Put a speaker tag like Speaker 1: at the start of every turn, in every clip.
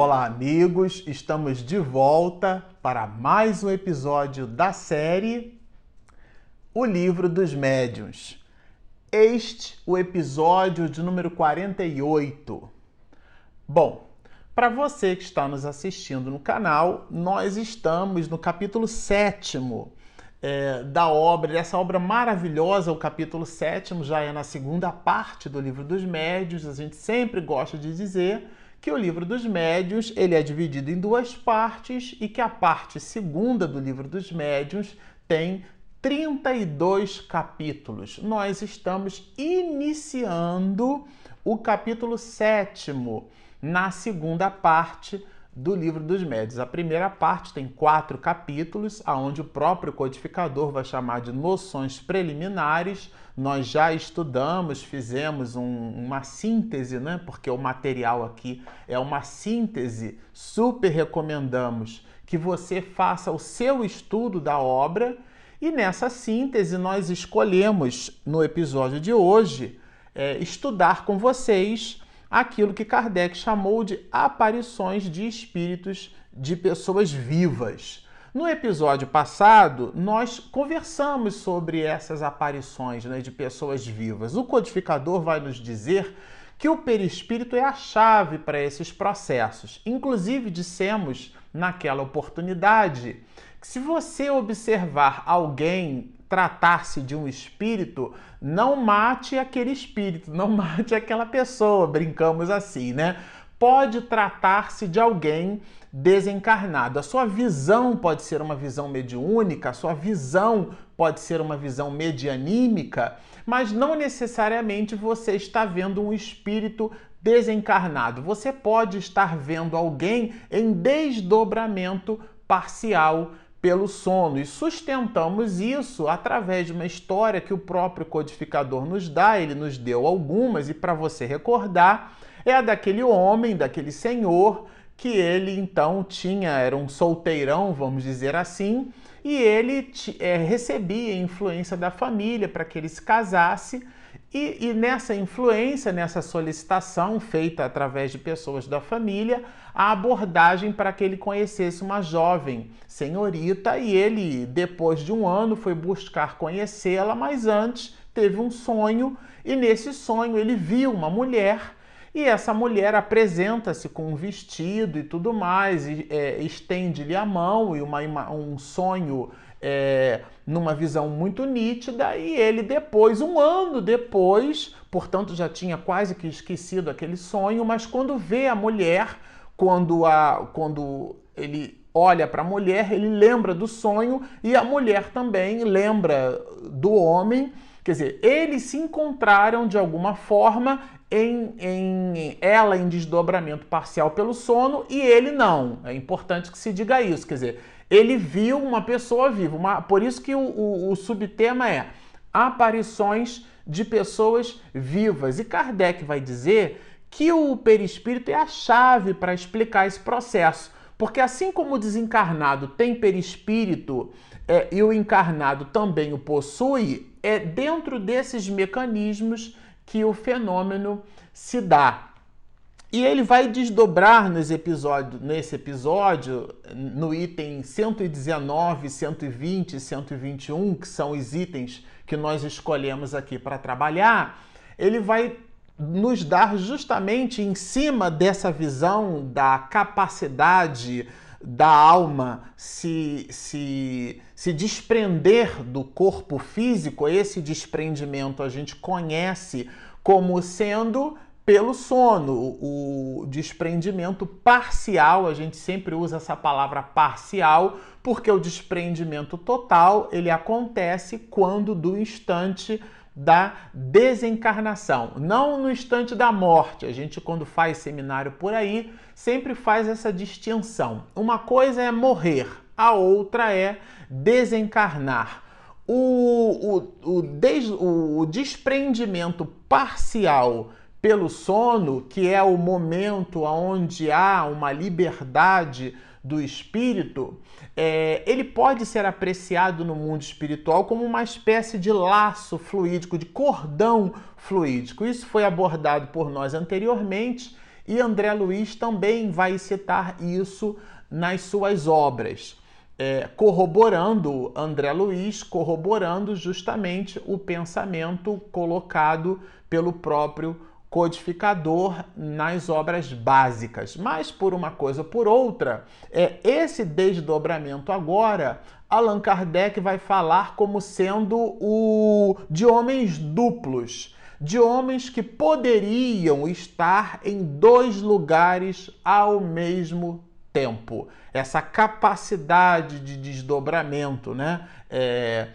Speaker 1: Olá, amigos! Estamos de volta para mais um episódio da série O Livro dos Médiuns. Este o episódio de número 48. Bom, para você que está nos assistindo no canal, nós estamos no capítulo 7 é, da obra, dessa obra maravilhosa, o capítulo 7 já é na segunda parte do livro dos médios. A gente sempre gosta de dizer que o livro dos médios ele é dividido em duas partes e que a parte segunda do livro dos médios tem 32 capítulos. Nós estamos iniciando o capítulo sétimo na segunda parte do livro dos médios. A primeira parte tem quatro capítulos, aonde o próprio codificador vai chamar de noções preliminares. Nós já estudamos, fizemos um, uma síntese, né? Porque o material aqui é uma síntese. Super recomendamos que você faça o seu estudo da obra. E nessa síntese, nós escolhemos no episódio de hoje é, estudar com vocês aquilo que Kardec chamou de aparições de espíritos de pessoas vivas. No episódio passado, nós conversamos sobre essas aparições né, de pessoas vivas. O codificador vai nos dizer que o perispírito é a chave para esses processos. Inclusive, dissemos naquela oportunidade que se você observar alguém tratar-se de um espírito, não mate aquele espírito, não mate aquela pessoa, brincamos assim, né? Pode tratar-se de alguém desencarnado. A sua visão pode ser uma visão mediúnica, a sua visão pode ser uma visão medianímica, mas não necessariamente você está vendo um espírito desencarnado. Você pode estar vendo alguém em desdobramento parcial pelo sono. E sustentamos isso através de uma história que o próprio codificador nos dá, ele nos deu algumas e para você recordar, é a daquele homem, daquele senhor que ele então tinha, era um solteirão, vamos dizer assim, e ele é, recebia influência da família para que ele se casasse e, e, nessa influência, nessa solicitação feita através de pessoas da família, a abordagem para que ele conhecesse uma jovem senhorita e ele, depois de um ano, foi buscar conhecê-la, mas antes teve um sonho e nesse sonho ele viu uma mulher e essa mulher apresenta-se com um vestido e tudo mais, e, é, estende-lhe a mão e uma, um sonho é, numa visão muito nítida, e ele depois, um ano depois, portanto já tinha quase que esquecido aquele sonho, mas quando vê a mulher, quando, a, quando ele olha para a mulher, ele lembra do sonho e a mulher também lembra do homem. Quer dizer, eles se encontraram de alguma forma em, em, ela em desdobramento parcial pelo sono e ele não. É importante que se diga isso. Quer dizer, ele viu uma pessoa viva. Uma, por isso que o, o, o subtema é aparições de pessoas vivas. E Kardec vai dizer que o perispírito é a chave para explicar esse processo. Porque assim como o desencarnado tem perispírito é, e o encarnado também o possui, é dentro desses mecanismos que o fenômeno se dá. E ele vai desdobrar nesse episódio, nesse episódio, no item 119, 120 e 121, que são os itens que nós escolhemos aqui para trabalhar, ele vai nos dar justamente em cima dessa visão da capacidade da alma se, se, se desprender do corpo físico, esse desprendimento a gente conhece como sendo pelo sono, o desprendimento parcial, a gente sempre usa essa palavra parcial, porque o desprendimento total, ele acontece quando do instante da desencarnação, não no instante da morte. A gente quando faz seminário por aí, sempre faz essa distinção. Uma coisa é morrer, a outra é desencarnar. O, o, o, des, o, desprendimento parcial pelo sono, que é o momento onde há uma liberdade do espírito, é, ele pode ser apreciado no mundo espiritual como uma espécie de laço fluídico, de cordão fluídico. Isso foi abordado por nós anteriormente E André Luiz também vai citar isso nas suas obras é, corroborando, André Luiz, corroborando justamente o pensamento colocado pelo próprio codificador nas obras básicas. Mas por uma coisa ou por outra, é esse desdobramento agora, Allan Kardec vai falar como sendo o de homens duplos, de homens que poderiam estar em dois lugares ao mesmo tempo, essa capacidade de desdobramento, né? É,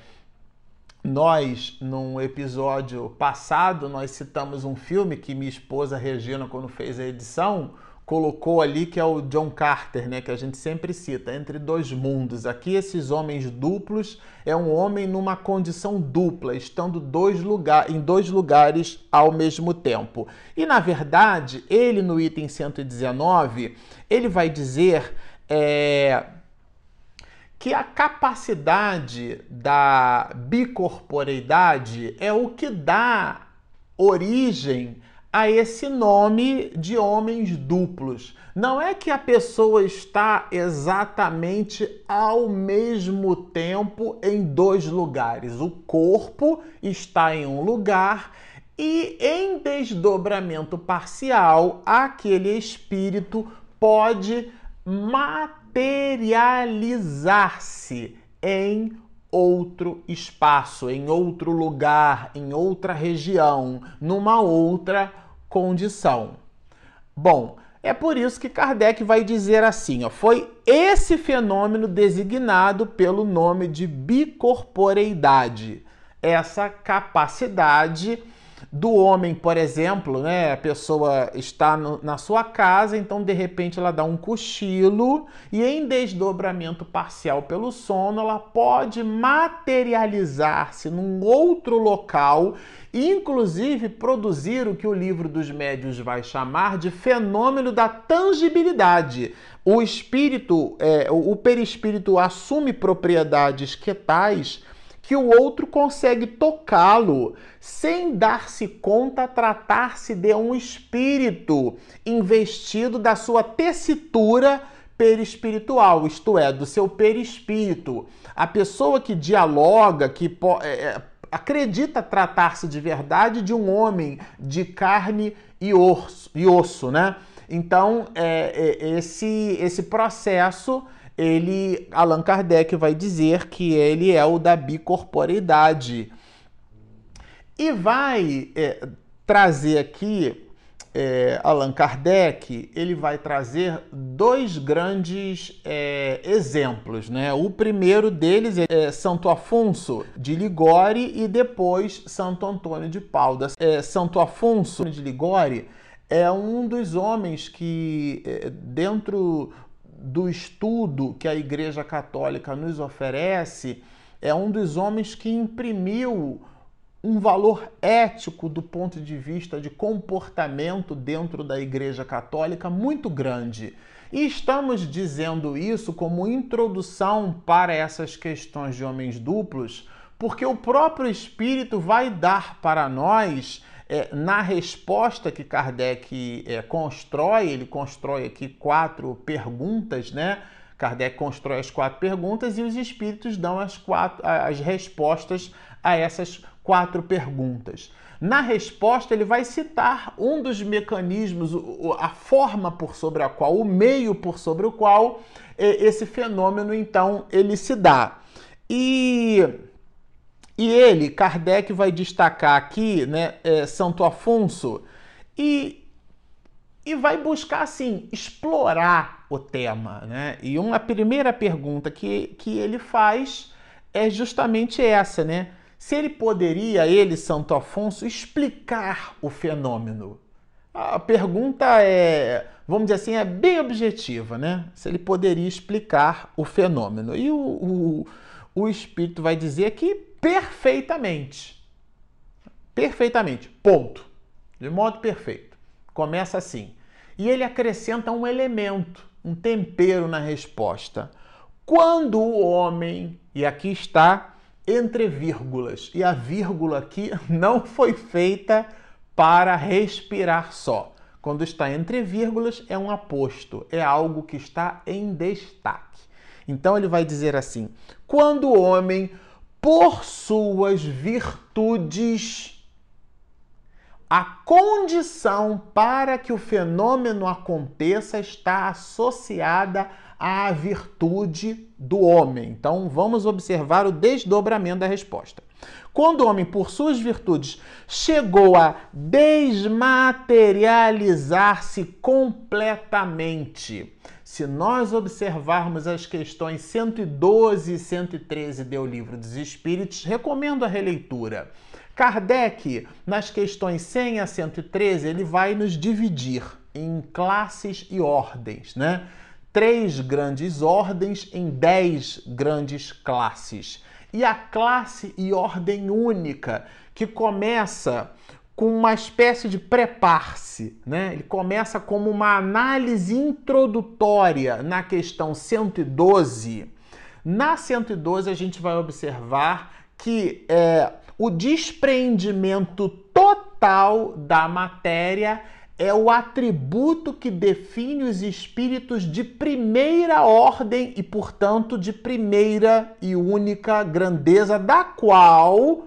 Speaker 1: nós, num episódio passado, nós citamos um filme que minha esposa Regina, quando fez a edição, colocou ali que é o John Carter, né, que a gente sempre cita, entre dois mundos. Aqui esses homens duplos é um homem numa condição dupla, estando dois lugar, em dois lugares ao mesmo tempo. E na verdade, ele no item 119, ele vai dizer é, que a capacidade da bicorporeidade é o que dá origem a esse nome de homens duplos. Não é que a pessoa está exatamente ao mesmo tempo em dois lugares. O corpo está em um lugar e em desdobramento parcial, aquele espírito pode materializar-se em outro espaço, em outro lugar, em outra região, numa outra condição. Bom, é por isso que Kardec vai dizer assim: ó, foi esse fenômeno designado pelo nome de bicorporeidade, essa capacidade do homem, por exemplo, né? A pessoa está no, na sua casa, então de repente ela dá um cochilo e em desdobramento parcial pelo sono, ela pode materializar-se num outro local inclusive produzir o que o livro dos médios vai chamar de fenômeno da tangibilidade. O espírito, é, o perispírito assume propriedades que tais que o outro consegue tocá-lo sem dar-se conta tratar-se de um espírito investido da sua tessitura perispiritual, isto é, do seu perispírito. A pessoa que dialoga, que é, é, acredita tratar-se de verdade de um homem de carne e osso, e osso né? Então, é, é, esse, esse processo ele Allan Kardec vai dizer que ele é o da bicorporeidade. E vai é, trazer aqui, é, Allan Kardec, ele vai trazer dois grandes é, exemplos. Né? O primeiro deles é Santo Afonso de Ligore e depois Santo Antônio de Pauda. É, Santo Afonso de Ligore é um dos homens que, é, dentro do estudo que a Igreja Católica nos oferece, é um dos homens que imprimiu um valor ético do ponto de vista de comportamento dentro da Igreja Católica muito grande. E estamos dizendo isso como introdução para essas questões de homens duplos, porque o próprio Espírito vai dar para nós é, na resposta que Kardec é, constrói, ele constrói aqui quatro perguntas, né? Kardec constrói as quatro perguntas e os espíritos dão as, quatro, as respostas a essas quatro perguntas. Na resposta, ele vai citar um dos mecanismos, a forma por sobre a qual, o meio por sobre o qual é, esse fenômeno então ele se dá. E e ele, Kardec, vai destacar aqui né, é, Santo Afonso e, e vai buscar, assim, explorar o tema. Né? E uma primeira pergunta que, que ele faz é justamente essa, né? Se ele poderia, ele, Santo Afonso, explicar o fenômeno. A pergunta é, vamos dizer assim, é bem objetiva, né? Se ele poderia explicar o fenômeno. E o, o, o Espírito vai dizer que perfeitamente. Perfeitamente. Ponto. De modo perfeito. Começa assim. E ele acrescenta um elemento, um tempero na resposta. Quando o homem, e aqui está entre vírgulas, e a vírgula aqui não foi feita para respirar só. Quando está entre vírgulas, é um aposto, é algo que está em destaque. Então ele vai dizer assim: quando o homem, por suas virtudes, a condição para que o fenômeno aconteça está associada à virtude do homem. Então vamos observar o desdobramento da resposta. Quando o homem, por suas virtudes, chegou a desmaterializar-se completamente, se nós observarmos as questões 112 e 113 do Livro dos Espíritos, recomendo a releitura. Kardec, nas questões 100 a 113, ele vai nos dividir em classes e ordens, né? Três grandes ordens em dez grandes classes. E a classe e ordem única, que começa com uma espécie de prepar-se, né? Ele começa como uma análise introdutória na questão 112. Na 112 a gente vai observar que é, o despreendimento total da matéria é o atributo que define os espíritos de primeira ordem e, portanto, de primeira e única grandeza, da qual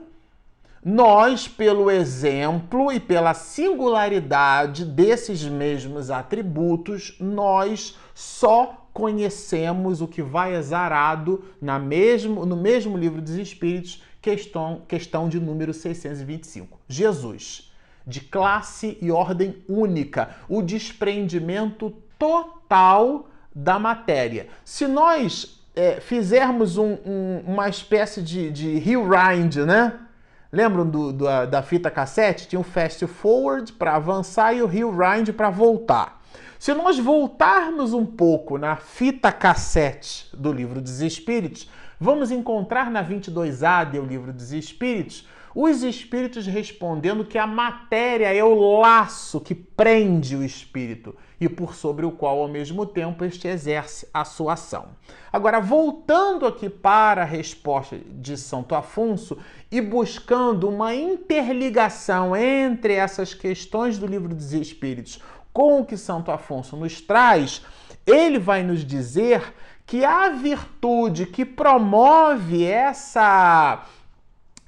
Speaker 1: nós, pelo exemplo e pela singularidade desses mesmos atributos, nós só conhecemos o que vai exarado na mesmo, no mesmo livro dos Espíritos, questão, questão de número 625. Jesus, de classe e ordem única, o desprendimento total da matéria. Se nós é, fizermos um, um, uma espécie de, de rewind, né? Lembram do, do, da fita cassete? Tinha um fast forward para avançar e o rewind para voltar. Se nós voltarmos um pouco na fita cassete do livro dos Espíritos, vamos encontrar na 22A do livro dos Espíritos os espíritos respondendo que a matéria é o laço que prende o espírito e por sobre o qual, ao mesmo tempo, este exerce a sua ação. Agora, voltando aqui para a resposta de Santo Afonso e buscando uma interligação entre essas questões do livro dos Espíritos com o que Santo Afonso nos traz, ele vai nos dizer que a virtude que promove essa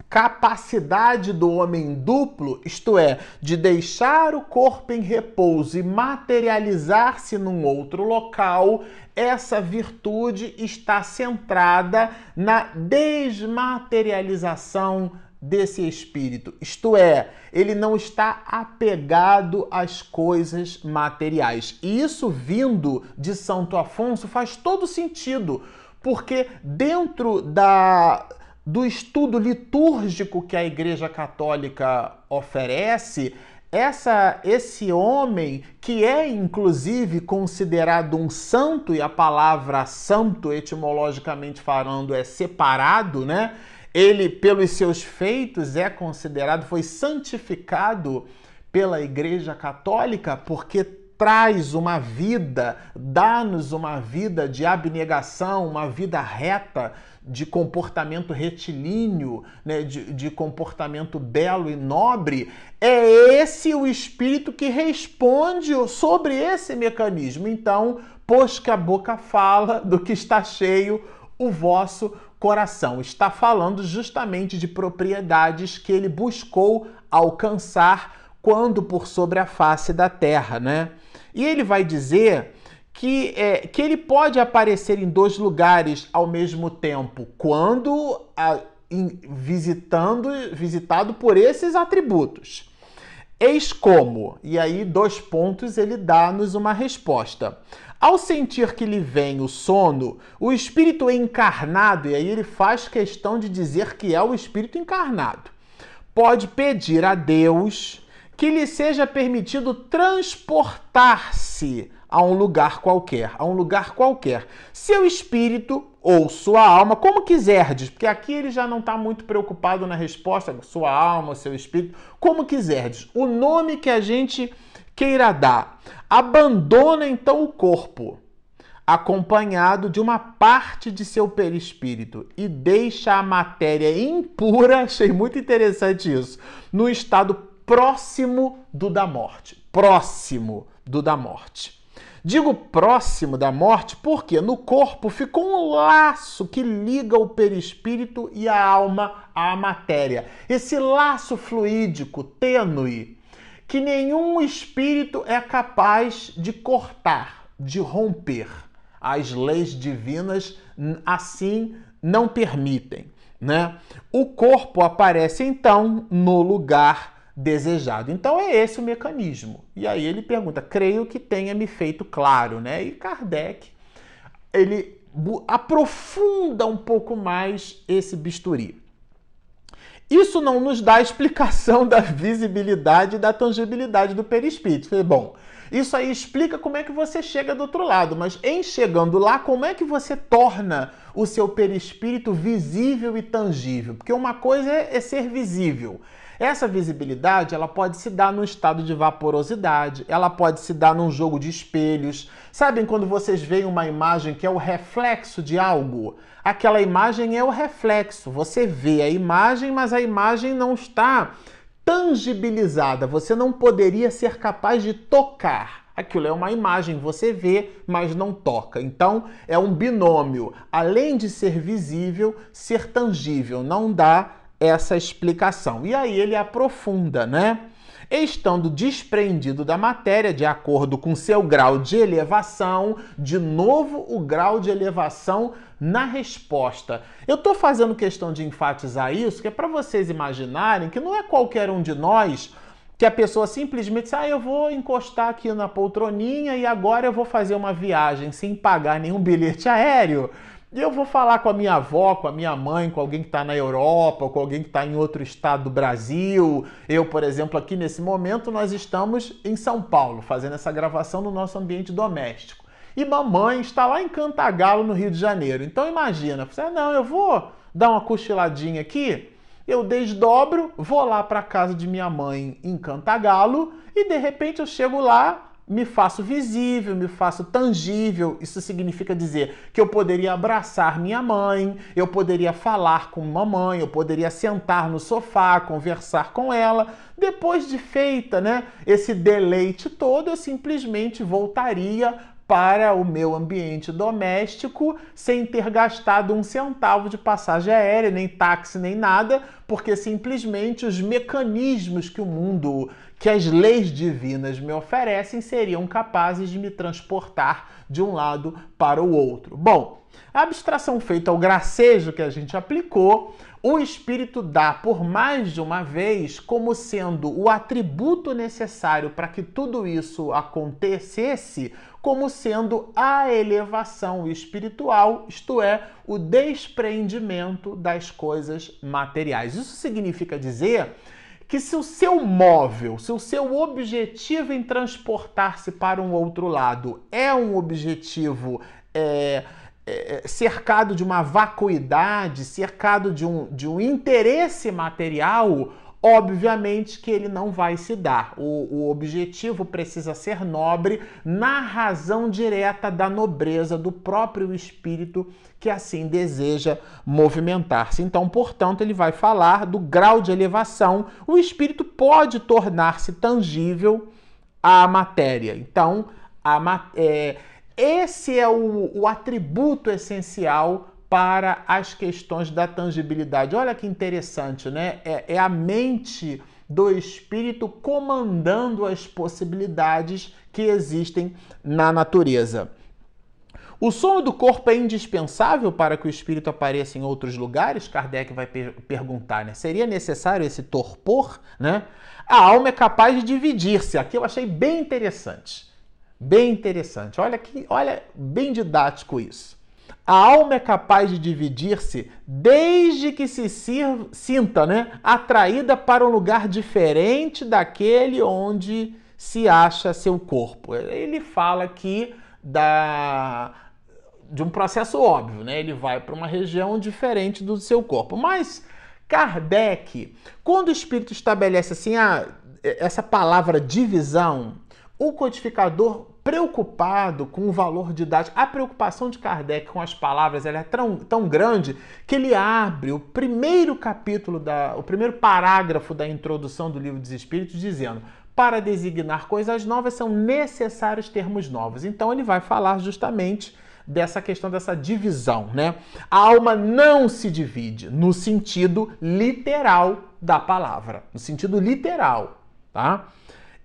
Speaker 1: capacidade do homem duplo, isto é, de deixar o corpo em repouso e materializar-se num outro local, essa virtude está centrada na desmaterialização desse espírito. Isto é, ele não está apegado às coisas materiais. E isso vindo de Santo Afonso faz todo sentido, porque dentro da do estudo litúrgico que a Igreja Católica oferece, essa, esse homem, que é inclusive considerado um santo, e a palavra santo, etimologicamente falando, é separado, né? Ele, pelos seus feitos, é considerado, foi santificado pela Igreja Católica, porque traz uma vida, dá-nos uma vida de abnegação, uma vida reta, de comportamento retilíneo, né, de, de comportamento belo e nobre, é esse o espírito que responde sobre esse mecanismo. Então, pois que a boca fala do que está cheio o vosso coração. Está falando justamente de propriedades que ele buscou alcançar quando por sobre a face da terra, né? E ele vai dizer que, é, que ele pode aparecer em dois lugares ao mesmo tempo, quando a, in, visitando, visitado por esses atributos. Eis como, e aí dois pontos ele dá-nos uma resposta. Ao sentir que lhe vem o sono, o espírito encarnado, e aí ele faz questão de dizer que é o espírito encarnado, pode pedir a Deus que lhe seja permitido transportar-se a um lugar qualquer, a um lugar qualquer. Seu espírito ou sua alma, como quiserdes, porque aqui ele já não está muito preocupado na resposta, sua alma, seu espírito, como quiserdes. O nome que a gente queira dar. Abandona então o corpo, acompanhado de uma parte de seu perispírito, e deixa a matéria impura, achei muito interessante isso, no estado próximo do da morte próximo do da morte. Digo próximo da morte porque no corpo ficou um laço que liga o perispírito e a alma à matéria. Esse laço fluídico, tênue, que nenhum espírito é capaz de cortar, de romper. As leis divinas assim não permitem. Né? O corpo aparece então no lugar desejado. Então é esse o mecanismo. E aí ele pergunta: "Creio que tenha me feito claro", né? E Kardec ele aprofunda um pouco mais esse bisturi. Isso não nos dá explicação da visibilidade e da tangibilidade do perispírito. Bom, isso aí explica como é que você chega do outro lado, mas em chegando lá, como é que você torna o seu perispírito visível e tangível? Porque uma coisa é, é ser visível. Essa visibilidade, ela pode se dar no estado de vaporosidade, ela pode se dar num jogo de espelhos. Sabem quando vocês veem uma imagem que é o reflexo de algo? Aquela imagem é o reflexo. Você vê a imagem, mas a imagem não está tangibilizada, você não poderia ser capaz de tocar. Aquilo é uma imagem, você vê, mas não toca. Então, é um binômio. Além de ser visível, ser tangível. Não dá essa explicação. E aí ele aprofunda, né? estando desprendido da matéria de acordo com seu grau de elevação, de novo o grau de elevação na resposta. Eu estou fazendo questão de enfatizar isso, que é para vocês imaginarem que não é qualquer um de nós que a pessoa simplesmente diz, ah, eu vou encostar aqui na poltroninha e agora eu vou fazer uma viagem sem pagar nenhum bilhete aéreo. E eu vou falar com a minha avó, com a minha mãe, com alguém que está na Europa, com alguém que está em outro estado do Brasil. Eu, por exemplo, aqui nesse momento, nós estamos em São Paulo, fazendo essa gravação no nosso ambiente doméstico. E mamãe está lá em Cantagalo, no Rio de Janeiro. Então imagina, você, não, eu vou dar uma cochiladinha aqui, eu desdobro, vou lá para casa de minha mãe em Cantagalo e de repente eu chego lá, me faço visível, me faço tangível. Isso significa dizer que eu poderia abraçar minha mãe, eu poderia falar com mamãe, eu poderia sentar no sofá, conversar com ela. Depois de feita, né, esse deleite todo, eu simplesmente voltaria para o meu ambiente doméstico sem ter gastado um centavo de passagem aérea, nem táxi, nem nada, porque simplesmente os mecanismos que o mundo, que as leis divinas me oferecem seriam capazes de me transportar de um lado para o outro. Bom, a abstração feita ao gracejo que a gente aplicou o Espírito dá por mais de uma vez como sendo o atributo necessário para que tudo isso acontecesse, como sendo a elevação espiritual, isto é, o despreendimento das coisas materiais. Isso significa dizer que se o seu móvel, se o seu objetivo em transportar-se para um outro lado é um objetivo é, é, é, cercado de uma vacuidade, cercado de um, de um interesse material, obviamente que ele não vai se dar. O, o, objetivo precisa ser nobre na razão direta da nobreza do próprio espírito que assim deseja movimentar-se. Então, portanto, ele vai falar do grau de elevação. O espírito pode tornar-se tangível à matéria. Então, a, é, esse é o, o atributo essencial para as questões da tangibilidade. Olha que interessante, né? É, é, a mente do espírito comandando as possibilidades que existem na natureza. O sono do corpo é indispensável para que o espírito apareça em outros lugares? Kardec vai per perguntar, né? Seria necessário esse torpor, né? A alma é capaz de dividir-se. Aqui eu achei bem interessante. Bem interessante. Olha que, olha, bem didático isso. A alma é capaz de dividir-se desde que se sinta né, atraída para um lugar diferente daquele onde se acha seu corpo. Ele fala aqui da, de um processo óbvio, né? Ele vai para uma região diferente do seu corpo. Mas Kardec, quando o espírito estabelece assim, ah, essa palavra divisão, o codificador preocupado com o valor didático, a preocupação de Kardec com as palavras é tão, tão grande que ele abre o primeiro capítulo, da, o primeiro parágrafo da introdução do livro dos Espíritos dizendo para designar coisas novas são necessários termos novos. Então ele vai falar justamente dessa questão dessa divisão, né? A alma não se divide no sentido literal da palavra, no sentido literal, tá?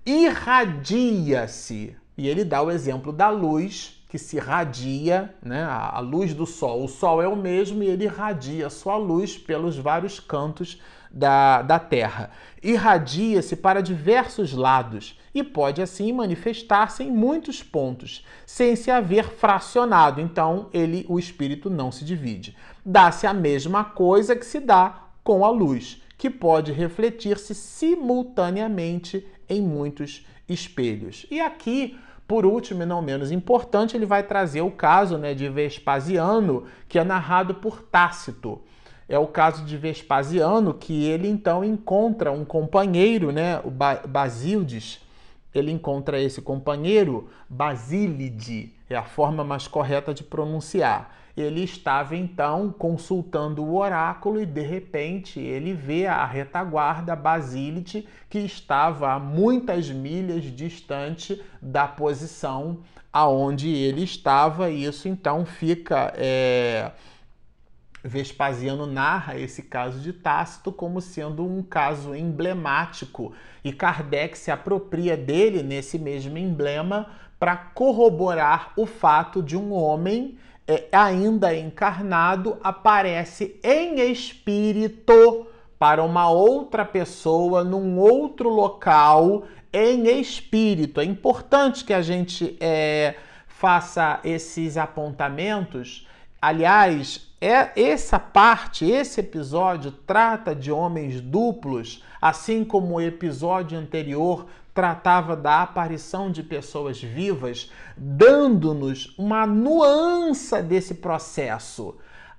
Speaker 1: Irradia-se. E ele dá o exemplo da luz que se irradia, né? A luz do sol. O sol é o mesmo e ele irradia sua luz pelos vários cantos da, da Terra. Irradia-se para diversos lados e pode assim manifestar-se em muitos pontos, sem se haver fracionado. Então, ele, o espírito não se divide. Dá-se a mesma coisa que se dá com a luz, que pode refletir-se simultaneamente em muitos espelhos. E aqui por último, e não menos importante, ele vai trazer o caso né, de Vespasiano, que é narrado por Tácito é o caso de Vespasiano, que ele então encontra um companheiro, né, o Basílides, ele encontra esse companheiro, Basílide, é a forma mais correta de pronunciar. Ele estava então consultando o oráculo e de repente ele vê a retaguarda Basílide que estava a muitas milhas distante da posição aonde ele estava, e isso então fica. É Vespasiano narra esse caso de Tácito como sendo um caso emblemático e Kardec se apropria dele nesse mesmo emblema para corroborar o fato de um homem é, ainda encarnado aparece em espírito para uma outra pessoa num outro local em espírito. É importante que a gente é, faça esses apontamentos. Aliás, é essa parte, esse episódio trata de homens duplos, assim como o episódio anterior tratava da aparição de pessoas vivas, dando-nos uma nuance desse processo.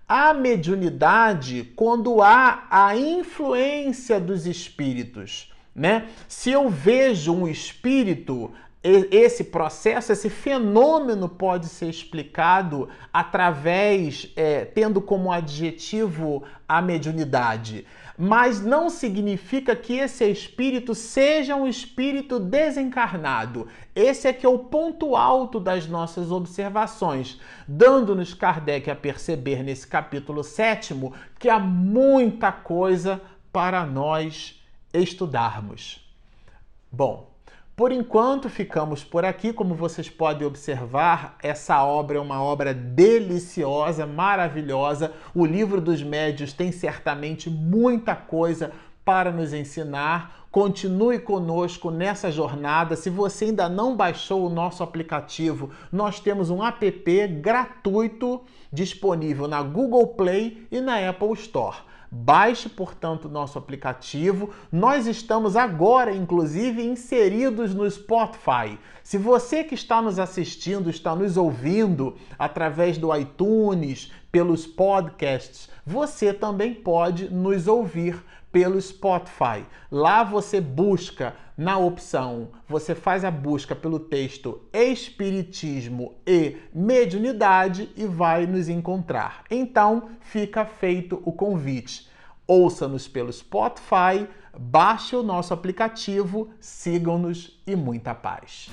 Speaker 1: A mediunidade quando há a influência dos espíritos, né? Se eu vejo um espírito, esse processo, esse fenômeno pode ser explicado através, é, tendo como adjetivo a mediunidade. Mas não significa que esse espírito seja um espírito desencarnado. Esse é que é o ponto alto das nossas observações, dando-nos Kardec a perceber nesse capítulo sétimo que há muita coisa para nós estudarmos. Bom, por enquanto, ficamos por aqui. Como vocês podem observar, essa obra é uma obra deliciosa, maravilhosa. O livro dos médios tem certamente muita coisa para nos ensinar. Continue conosco nessa jornada. Se você ainda não baixou o nosso aplicativo, nós temos um app gratuito disponível na Google Play e na Apple Store. Baixe, portanto, nosso aplicativo. Nós estamos agora, inclusive, inseridos no Spotify. Se você que está nos assistindo, está nos ouvindo através do iTunes, pelos podcasts, você também pode nos ouvir pelo Spotify. Lá você busca na opção, você faz a busca pelo texto Espiritismo e Mediunidade e vai nos encontrar. Então, fica feito o convite. Ouça-nos pelo Spotify, baixe o nosso aplicativo, sigam-nos e muita paz.